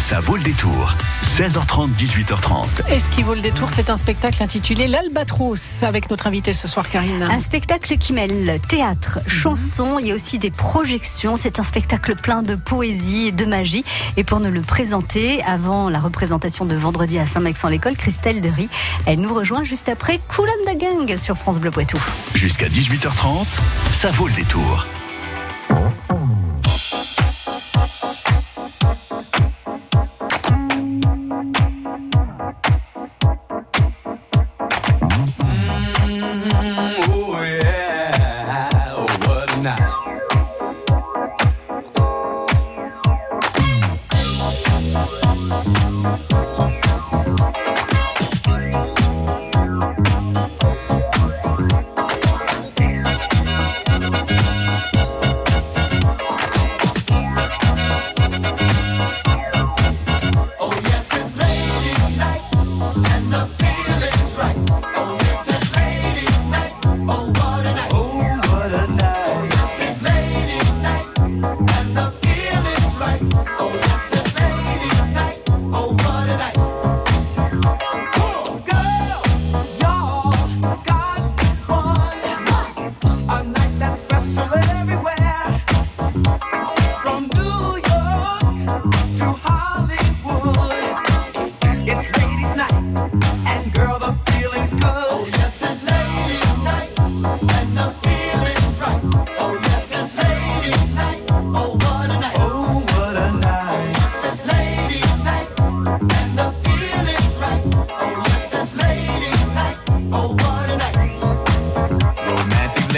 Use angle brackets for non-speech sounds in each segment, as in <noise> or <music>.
Ça vaut le détour. 16h30, 18h30. Et ce qui vaut le détour, c'est un spectacle intitulé L'Albatros avec notre invité ce soir, Karine. Un spectacle qui mêle théâtre, chanson, il y a aussi des projections. C'est un spectacle plein de poésie et de magie. Et pour nous le présenter, avant la représentation de vendredi à Saint-Max-en-l'École, Christelle Dery, elle nous rejoint juste après Coulomb de Gang sur France Bleu Poitou. Jusqu'à 18h30, ça vaut le détour.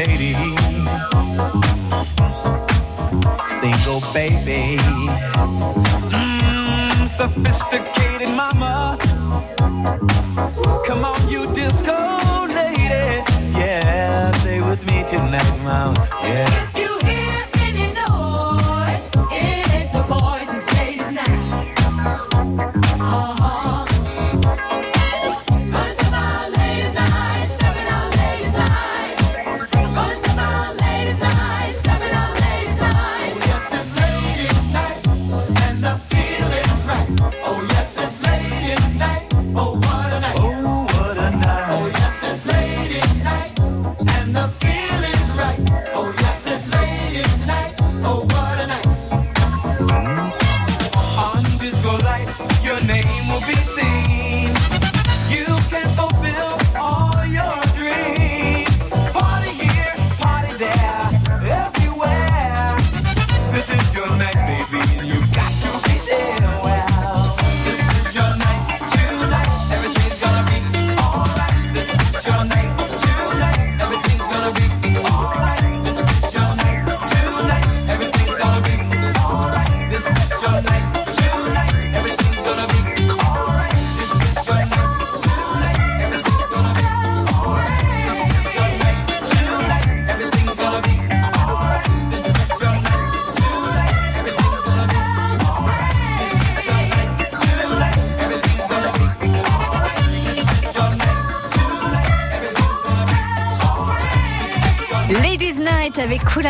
Lady, single baby. Mm, sophisticated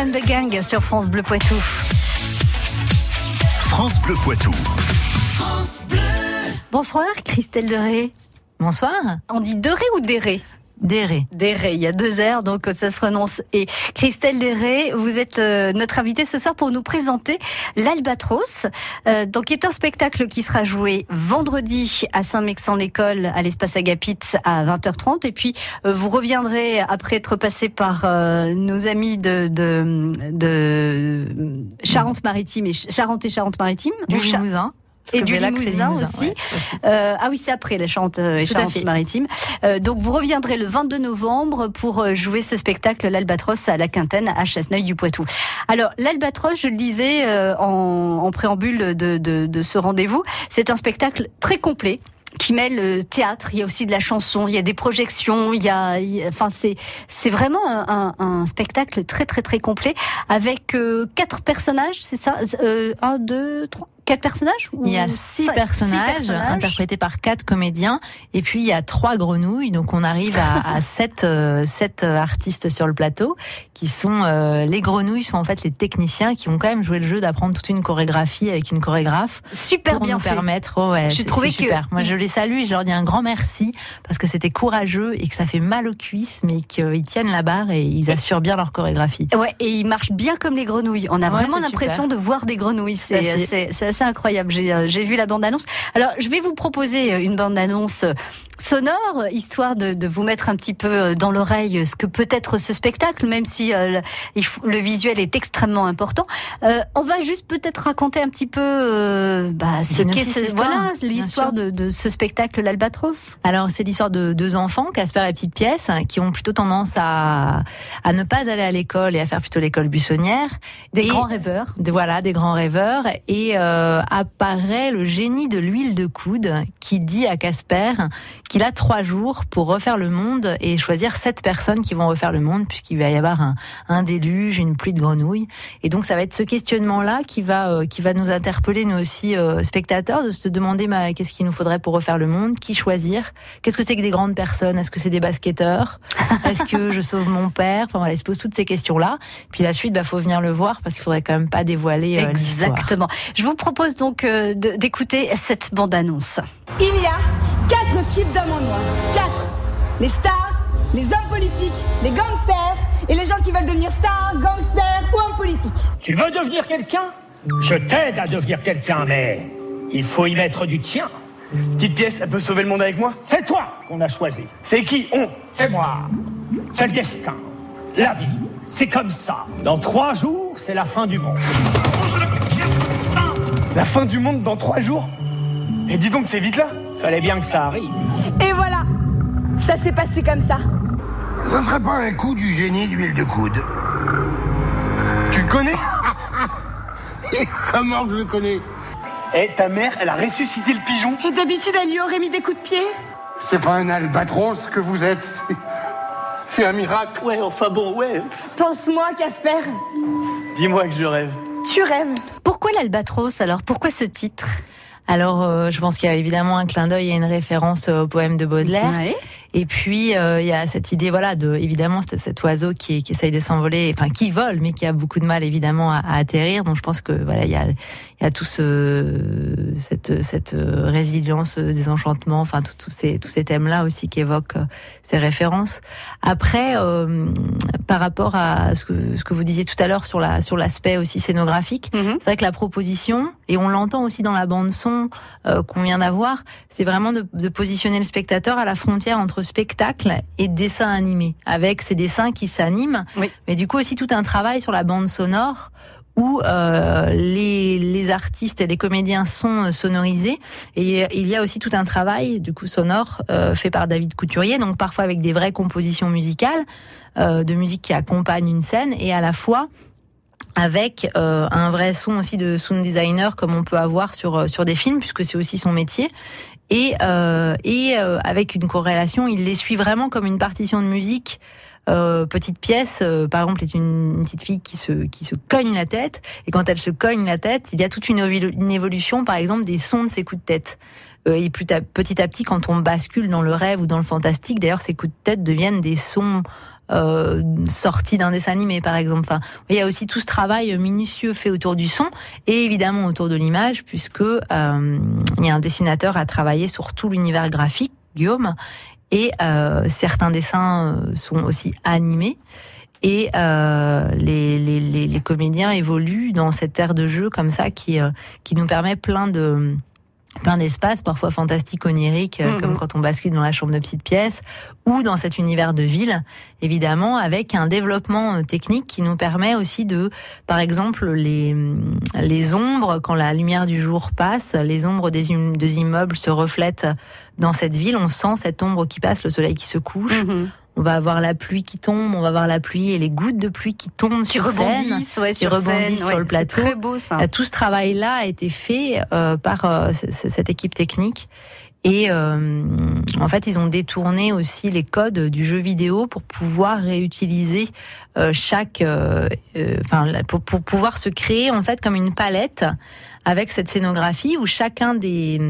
and the Gang sur France Bleu Poitou. France Bleu Poitou. Bonsoir Christelle Deré. Bonsoir. On dit Deré ou Deré Déré. Deré, il y a deux R, donc ça se prononce. Et Christelle Deré, vous êtes euh, notre invitée ce soir pour nous présenter l'Albatros, euh, donc qui est un spectacle qui sera joué vendredi à Saint-Mexan-l'École, à l'espace Agapit à 20h30. Et puis euh, vous reviendrez après être passé par euh, nos amis de, de, de Charente-Maritime et Charente et Charente-Maritime. Du Limousin. Et du Limousin Limousin, aussi. ouais. Euh, ah oui, c'est après la Charente euh, et fait. Charente-Maritime. Euh, donc vous reviendrez le 22 novembre pour euh, jouer ce spectacle l'Albatros à la Quintaine à Chasseneuil du Poitou. Alors l'Albatros, je le disais euh, en, en préambule de, de, de ce rendez-vous, c'est un spectacle très complet qui mêle le théâtre, il y a aussi de la chanson, il y a des projections, il y a, il enfin c'est c'est vraiment un, un- un spectacle très très très complet avec euh, quatre personnages, c'est ça, euh, un, deux, trois, quatre personnages Il y a cinq- six personnages, interprétés par quatre comédiens, et puis il y a trois grenouilles, donc on arrive à, à <laughs> sept, euh, sept euh, artistes sur le plateau, qui sont euh, les grenouilles sont en fait les techniciens qui ont quand même joué le jeu d'apprendre toute une chorégraphie avec une chorégraphe Super pour bien nous fait. permettre. oh ouais, J'ai trouvé que- super. Moi je les salue et je leur dis un grand merci parce que c'était courageux et que ça fait mal aux cuisses, mais qu'ils tiennent la barre et ils assurent bien leur chorégraphie. Ouais, et ils marchent bien comme les grenouilles. On a Ouais, vraiment l'impression de voir des grenouilles. C'est assez incroyable. J'ai, euh, j'ai vu la bande-annonce. Alors, je vais vous proposer une bande-annonce euh, sonore, histoire de, de vous mettre un petit peu euh, dans l'oreille euh, ce que peut être ce spectacle, même si euh, le, visuel est extrêmement important. Euh, on va juste peut-être raconter un petit peu euh, bah, ce qu'est ce, voilà, l'histoire de, de ce spectacle, l'Albatros. Alors, c'est l'histoire de deux enfants, Casper et Petite Pièce, qui ont plutôt tendance à, à ne pas aller à l'école et à faire plutôt l'école buissonnière. Des Et- grands rêveurs. de- voilà, des grands rêveurs. Et euh, apparaît le génie de l'huile de coude qui dit à Casper qu'il a trois jours pour refaire le monde et choisir sept personnes qui vont refaire le monde, puisqu'il va y avoir un, un déluge, une pluie de grenouilles. Et donc, ça va être ce questionnement-là qui va, euh, qui va nous interpeller, nous aussi, euh, spectateurs, de se demander bah, qu'est-ce qu'il nous faudrait pour refaire le monde, qui choisir, qu'est-ce que c'est que des grandes personnes, est-ce que c'est des basketteurs, <laughs> est-ce que je sauve mon père, enfin voilà, il se pose toutes ces questions-là. Puis la suite, bah, faut venir le voir parce qu'il faudrait quand même pas dévoiler euh, l'histoire. Exactement. Je vous propose donc euh, d'écouter cette bande-annonce. Il y a types d'hommes en noir. Quatre. Les stars, les hommes politiques, les gangsters et les gens qui veulent devenir stars, gangsters ou hommes politiques. Tu veux devenir quelqu'un? Je t'aide à devenir quelqu'un, mais il faut y mettre du tien. Petite pièce, elle peut sauver le monde avec moi? C'est toi qu'on a choisi. C'est qui? On C'est moi. C'est le destin. La vie. C'est comme ça. Dans trois jours, c'est la fin du monde. La fin du monde dans trois jours? Et dis donc, c'est vite là Fallait bien que ça arrive. Et voilà. Ça s'est passé comme ça. Ça serait pas un coup du génie d'huile de coude Tu le connais <laughs> Et comment je le connais Eh, ta mère, elle a ressuscité le pigeon Et d'habitude, elle lui aurait mis des coups de pied. C'est pas un albatros que vous êtes, c'est- c'est un miracle. Ouais, enfin bon, ouais. Pense-moi, Casper. Dis-moi que je rêve. Tu rêves. Pourquoi l'Albatros alors? Pourquoi ce titre? Alors, euh, je pense qu'il y a évidemment un clin d'œil et une référence au poème de Baudelaire. Et puis, euh, il y a cette idée, voilà, de, évidemment, c'est cet oiseau qui, qui essaye de s'envoler, enfin, qui vole, mais qui a beaucoup de mal, évidemment, à, à atterrir. Donc, je pense que, voilà, il y a, il y a tout ce, cette, cette résilience, des enchantements, enfin, tout- tous ces, tous ces thèmes-là aussi qui évoquent euh, ces références. Après, euh, par rapport à ce que, ce que vous disiez tout à l'heure sur la, sur l'aspect aussi scénographique, Mhm. c'est vrai que la proposition, et on l'entend aussi dans la bande son euh, qu'on vient d'avoir, c'est vraiment de, de positionner le spectateur à la frontière entre spectacle et dessin animé, avec ces dessins qui s'animent, Oui. mais du coup aussi tout un travail sur la bande sonore où euh, les, les artistes et les comédiens sont euh, sonorisés et il y a aussi tout un travail du coup sonore euh, fait par David Couturier donc parfois avec des vraies compositions musicales euh, de musique qui accompagnent une scène et à la fois avec euh, un vrai son aussi de sound designer comme on peut avoir sur euh, sur des films puisque c'est aussi son métier. Et euh, et euh, avec une corrélation il les suit vraiment comme une partition de musique euh, petite pièce, euh, par exemple, est une, une petite fille qui se qui se cogne la tête, et quand elle se cogne la tête, il y a toute une, une évolution, par exemple, des sons de ses coups de tête. Et petit à petit, quand on bascule dans le rêve ou dans le fantastique, d'ailleurs, ces coups de tête deviennent des sons euh, sortis d'un dessin animé, par exemple. Enfin, il y a aussi tout ce travail minutieux fait autour du son et évidemment autour de l'image, puisque euh, il y a un dessinateur à travailler sur tout l'univers graphique, Guillaume, et euh, certains dessins euh, sont aussi animés. Et les, comédiens évoluent dans cette ère de jeu comme ça qui, qui nous permet plein de plein d'espaces, parfois fantastiques, oniriques, euh, Mhm. comme quand on bascule dans la chambre de petite pièce, ou dans cet univers de ville, évidemment, avec un développement euh, technique qui nous permet aussi de, par exemple, les, les ombres, quand la lumière du jour passe, les ombres des immeubles se reflètent dans cette ville, on sent cette ombre qui passe, le soleil qui se couche, Mhm. On va avoir la pluie qui tombe, on va avoir la pluie et les gouttes de pluie qui tombent Qui sur scène. rebondissent, ouais, qui sur rebondissent scène, sur ouais, le plateau. C'est très beau ça. Euh, Tout ce travail-là a été fait euh, par euh, cette équipe technique. Et euh, en fait, ils ont détourné aussi les codes du jeu vidéo pour pouvoir réutiliser euh, chaque, euh, enfin, pour, pour pouvoir se créer en fait comme une palette avec cette scénographie où chacun des,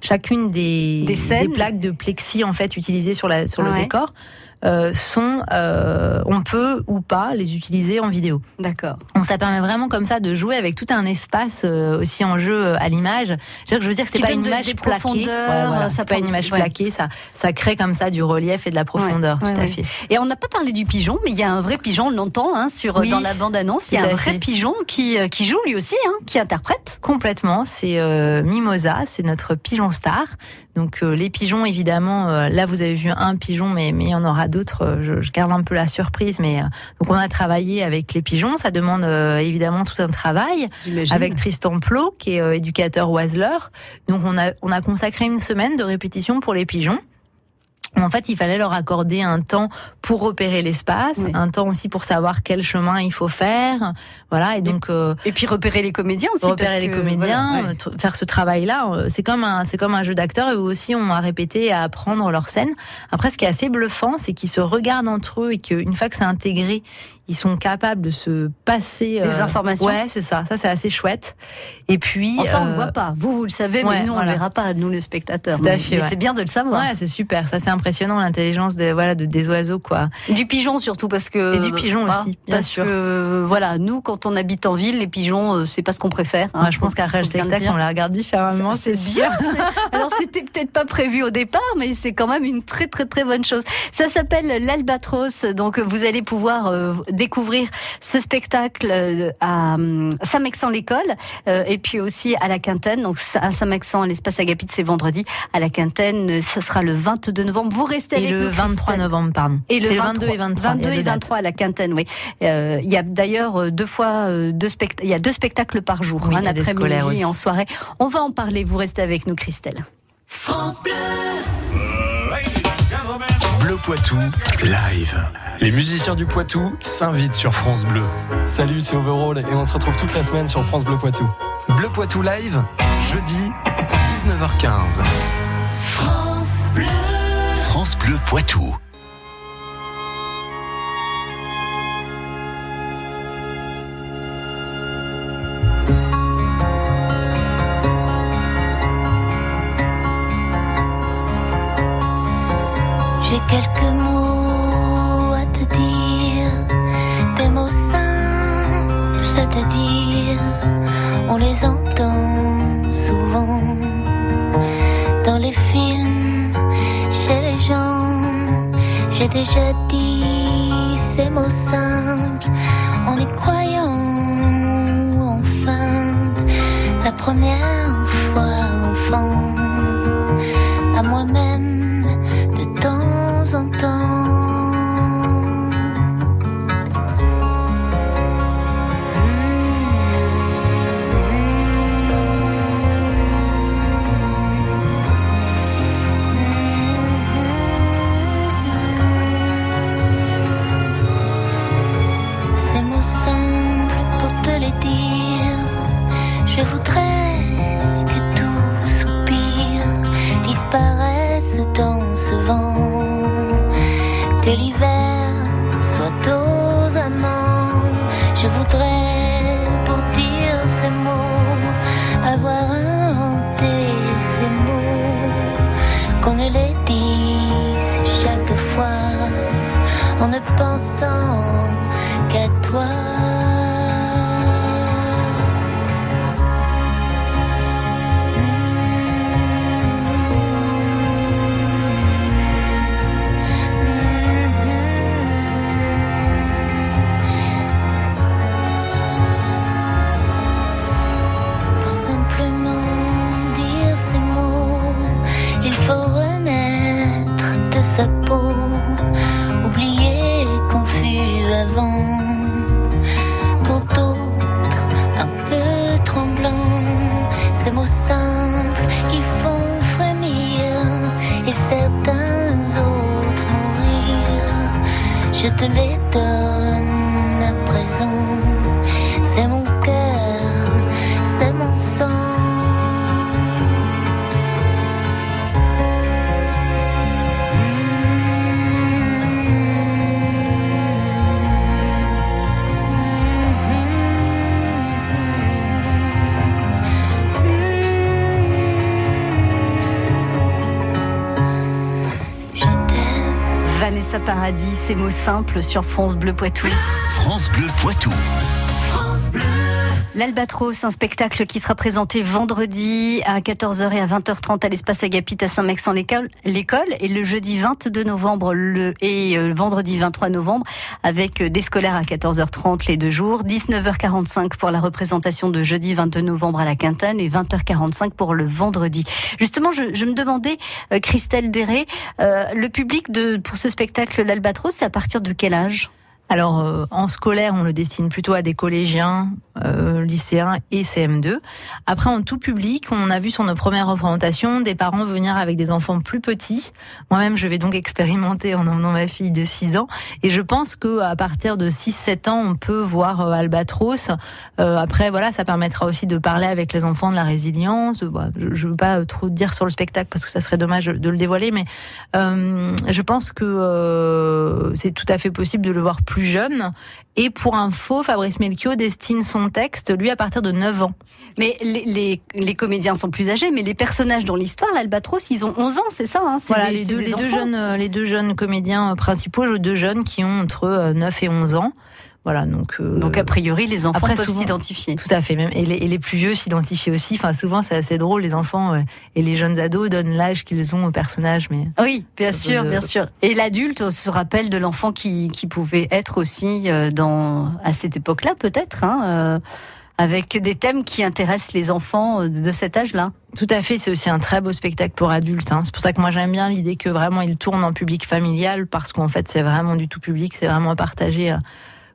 chacune des, Des scènes. plaques de plexi en fait utilisées sur, la, sur le Ouais. décor euh, sont, euh, on peut ou pas les utiliser en vidéo. D'accord. Donc ça permet vraiment comme ça de jouer avec tout un espace euh, aussi en jeu euh, à l'image. Je veux dire que- c'est pas une image plaquée. profondeurs, ça c'est pas une image plaquée, ça, ça crée comme ça du relief et de la profondeur, Ouais, tout ouais, à fait. Et on n'a pas parlé du pigeon, mais il y a un vrai pigeon, on l'entend hein, sur Oui, dans la bande annonce. Il y a un vrai fait. pigeon qui euh, qui joue lui aussi, hein, qui interprète. Complètement, c'est euh, Mimosa, c'est notre pigeon star. Donc euh, les pigeons, évidemment, euh, là vous avez vu un pigeon, mais mais il y en aura d'autres. euh, Je, je garde un peu la surprise, mais euh, donc on a travaillé avec les pigeons. Ça demande euh, évidemment tout un travail avec Tristan Plot, qui est éducateur oiseleur. Donc on a on a consacré une semaine de répétition pour les pigeons. En fait, il fallait leur accorder un temps pour repérer l'espace, Oui. un temps aussi pour savoir quel chemin il faut faire. Voilà, et donc euh, Et puis repérer les comédiens aussi. repérer parce les que, comédiens, voilà, ouais. tr- faire ce travail-là, euh, c'est comme un c'est comme un jeu d'acteurs et eux aussi on a répété à apprendre leur scène. Après, ce qui est assez bluffant, c'est qu'ils se regardent entre eux et qu'une fois que c'est intégré, ils sont capables de se passer Les euh, informations. Ouais, c'est ça. Ça c'est assez chouette. Et puis ça, on euh, le voit pas. Vous, vous le savez, ouais, mais nous, on voilà. le verra pas, nous, les spectateurs. Tout à Mais- fait, mais ouais. c'est bien de le savoir. Ouais, c'est super. Ça c'est impressionnant l'intelligence de voilà de, des oiseaux quoi. Du pigeon surtout parce que Et du pigeon voilà, aussi, bien parce sûr. que euh, voilà nous quand on habite en ville les pigeons euh, c'est pas ce qu'on préfère hein, je pense faut bien spectacle, on la regarde différemment. c'est bien <laughs> alors c'était peut-être pas prévu au départ mais c'est quand même une très très très bonne chose ça s'appelle l'Albatros donc vous allez pouvoir euh, découvrir ce spectacle euh, à euh, Saint-Mexan-l'École euh, et puis aussi à la Quintaine donc à Saint-Mexan à l'espace Agapit c'est vendredi à la Quintaine euh, ce sera le 22 novembre vous restez Et avec le nous 23 Christelle. novembre, pardon. Et le C'est le 23, 22 et 23. 22 il y a et deux dates. 23 à la Quintaine, oui. Euh, il y a d'ailleurs deux fois euh, deux spect- il y a deux spectacles par jour, Oui, un après-midi et en soirée. On va en parler. Vous restez avec nous, Christelle. Bleu Poitou, live. Les musiciens du Poitou s'invitent sur France Bleu. Salut, c'est Overall et on se retrouve toute la semaine sur France Bleu Poitou. Bleu Poitou Live, jeudi, 19h15. France Bleu Poitou. Les entend souvent dans les films, chez les gens. J'ai déjà dit ces mots simples en y croyant ou en feinte. La première fois enfant, à moi-même qu'à Je te les donne Paradis, ces mots simples sur France Bleu Poitou. France Bleu Poitou. L'Albatros, un spectacle qui sera présenté vendredi à 14h et à 20h30 à l'espace Agapit à Saint-Max-en-l'École l'école, et le jeudi 22 novembre le, et euh, vendredi 23 novembre avec euh, des scolaires à 14h30 les deux jours, 19h45 pour la représentation de jeudi 22 novembre à la Quintaine et 20h45 pour le vendredi. Justement, je, je me demandais, euh, Christelle Déré, euh, le public de, pour ce spectacle l'Albatros, c'est à partir de quel âge? Alors, euh, en scolaire, on le destine plutôt à des collégiens, euh, lycéens et CM2. Après, en tout public, on a vu sur nos premières représentations des parents venir avec des enfants plus petits. Moi-même, je vais donc <laughs> expérimenter en emmenant ma fille de 6 ans. Et je pense que à partir de 6-7 ans, on peut voir euh, Albatros. Euh, après, voilà, ça permettra aussi de parler avec les enfants de la résilience. Je ne veux pas trop dire sur le spectacle parce que ça serait dommage de le dévoiler, mais euh, je pense que euh, c'est tout à fait possible de le voir plus jeune. Et pour info, Fabrice Melchior destine son texte, lui, à partir de 9 ans. Mais les, les, les comédiens sont plus âgés, mais les personnages dans l'histoire, l'Albatros, ils ont 11 ans, c'est ça hein? Voilà, des- les deux, les, jeunes, euh, les deux jeunes comédiens euh, principaux, les deux jeunes qui ont entre euh, 9 et 11 ans. Voilà, donc. euh, Donc a priori, les enfants après, peuvent s'identifier. Tout à fait, même. Et les, et les plus vieux s'identifient aussi. Enfin, souvent, c'est assez drôle. Les enfants euh, et les jeunes ados donnent l'âge qu'ils ont au personnage, mais. Oui, bien sûr, peut- bien sûr. Et l'adulte se rappelle de l'enfant qui, qui pouvait être aussi euh, dans à cette époque-là, peut-être, hein, euh, avec des thèmes qui intéressent les enfants euh, de cet âge-là. Tout à fait, c'est aussi un très beau spectacle pour adultes. hein. C'est pour ça que moi j'aime bien l'idée que vraiment il tourne en public familial parce qu'en fait c'est vraiment du tout public, c'est vraiment euh,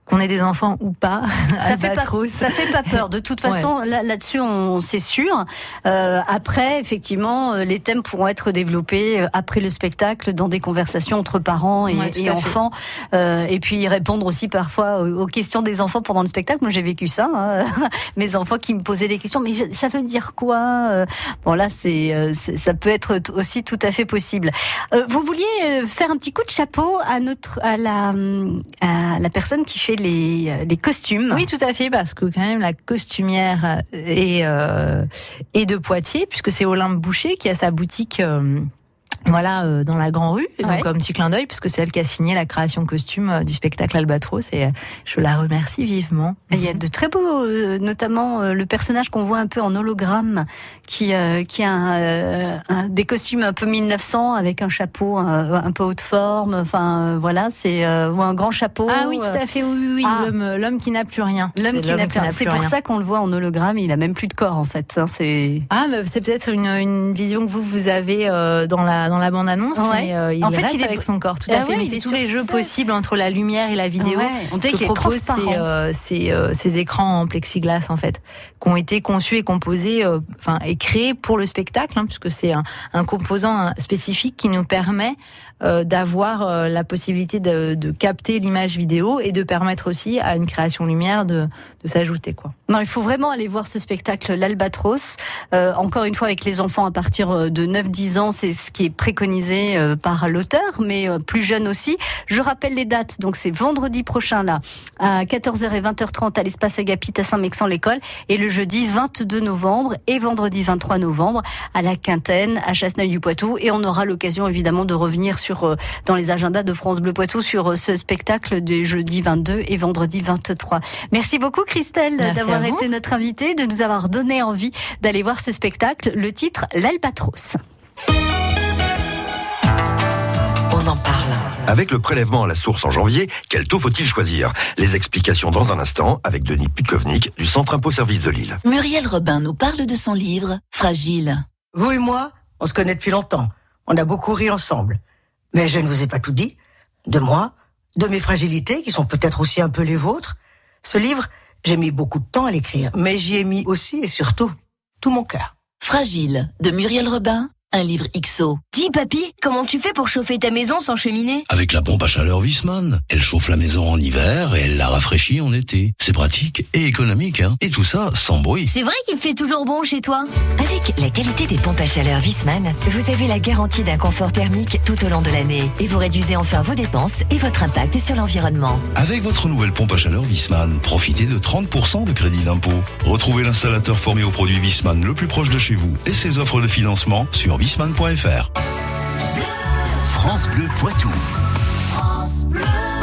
qu'on ait des enfants ou pas, <laughs> Ça fait pas, ça fait pas peur. De toute façon, là- là-dessus, on c'est sûr. Euh, après, effectivement, euh, les thèmes pourront être développés euh, après le spectacle dans des conversations entre parents et, Ouais, enfants, Euh, et puis répondre aussi parfois aux, questions des enfants pendant le spectacle. Moi, j'ai vécu ça. hein. <laughs> Mes enfants qui me posaient des questions, mais je- ça veut dire quoi Euh, Bon, là, c'est, ça peut être aussi tout à fait possible. Euh, vous vouliez faire un petit coup de chapeau à notre, à la, hum, à la personne qui fait les, euh, les costumes. Oui, tout à fait, parce que quand même la costumière est, euh, est de Poitiers, puisque c'est Olympe Boucher qui a sa boutique. euh, voilà, euh, dans la Grand Rue, Ouais. donc un petit clin d'œil, puisque c'est elle qui a signé la création costume euh, du spectacle Albatros, et euh, je la remercie vivement. Il y a de très beaux, notamment le personnage qu'on voit un peu en hologramme, qui, qui a un, un- des costumes un peu 1900 avec un chapeau un, un peu haute forme. Enfin, voilà, c'est ou un grand chapeau. Ah oui, tout à fait, oui, oui, oui, Ah. l'homme, qui n'a plus rien. L'homme qui n'a plus rien. C'est pour rien. ça qu'on le voit en hologramme. Il a même plus de corps en fait. hein, c'est Ah, mais c'est peut-être une, une vision que vous vous avez dans la dans la bande annonce. Ouais. mais, euh, il En fait, il est- avec son corps, tout Ah à fait. ouais, mais c'est est tous les jeux possibles entre la lumière et la vidéo Ouais, on que transparent. ces, euh, ces, euh, ces écrans en plexiglas en fait, qui ont été conçus et composés, euh, enfin et créés pour le spectacle, hein, puisque c'est un, un composant spécifique qui nous permet euh, d'avoir la possibilité de, de capter l'image vidéo et de permettre aussi à une création lumière de, de s'ajouter quoi. Non, il faut vraiment aller voir ce spectacle, l'Albatros. Encore une fois, avec les enfants à partir de 9-10 ans, c'est ce qui est préconisé euh, par l'auteur, mais euh, plus jeune aussi. Je rappelle les dates. Donc, c'est vendredi prochain, là, à 14h et 20h30 à l'espace Agapit à Saint-Mexan-l'École, et le jeudi 22 novembre et vendredi 23 novembre à la Quintaine, à Chasseneuil-du-Poitou. Et on aura l'occasion, évidemment, de revenir sur, euh, dans les agendas de France Bleu Poitou sur ce spectacle des jeudi 22 et vendredi 23. Merci beaucoup, Christelle, d'avoir été notre invitée, de nous avoir donné envie d'aller voir ce spectacle. Le titre, L'Albatros. Avec le prélèvement à la source en janvier, quel taux faut-il choisir? Les explications dans un instant avec Denis Putkovnik du Centre Impôt Service de Lille. Muriel Robin nous parle de son livre Fragile. Vous et moi, on se connaît depuis longtemps. On a beaucoup ri ensemble. Mais je ne vous ai pas tout dit. De moi, de mes fragilités, qui sont peut-être aussi un peu les vôtres. Ce livre, j'ai mis beaucoup de temps à l'écrire, mais j'y ai mis aussi et surtout tout mon cœur. Fragile de Muriel Robin, un livre XO. Dis papy, comment tu fais pour chauffer ta maison sans cheminée Avec la pompe à chaleur Wiesmann. Elle chauffe la maison en hiver et elle la rafraîchit en été. C'est pratique et économique, hein. Et tout ça sans bruit. C'est vrai qu'il fait toujours bon chez toi? Avec la qualité des pompes à chaleur Wiesmann, vous avez la garantie d'un confort thermique tout au long de l'année et vous réduisez enfin vos dépenses et votre impact sur l'environnement. Avec votre nouvelle pompe à chaleur Wiesmann, profitez de 30% de crédit d'impôt. Retrouvez l'installateur formé au produit Wiesmann le plus proche de chez vous et ses offres de financement sur wiesmann.fr. France Bleu Poitou.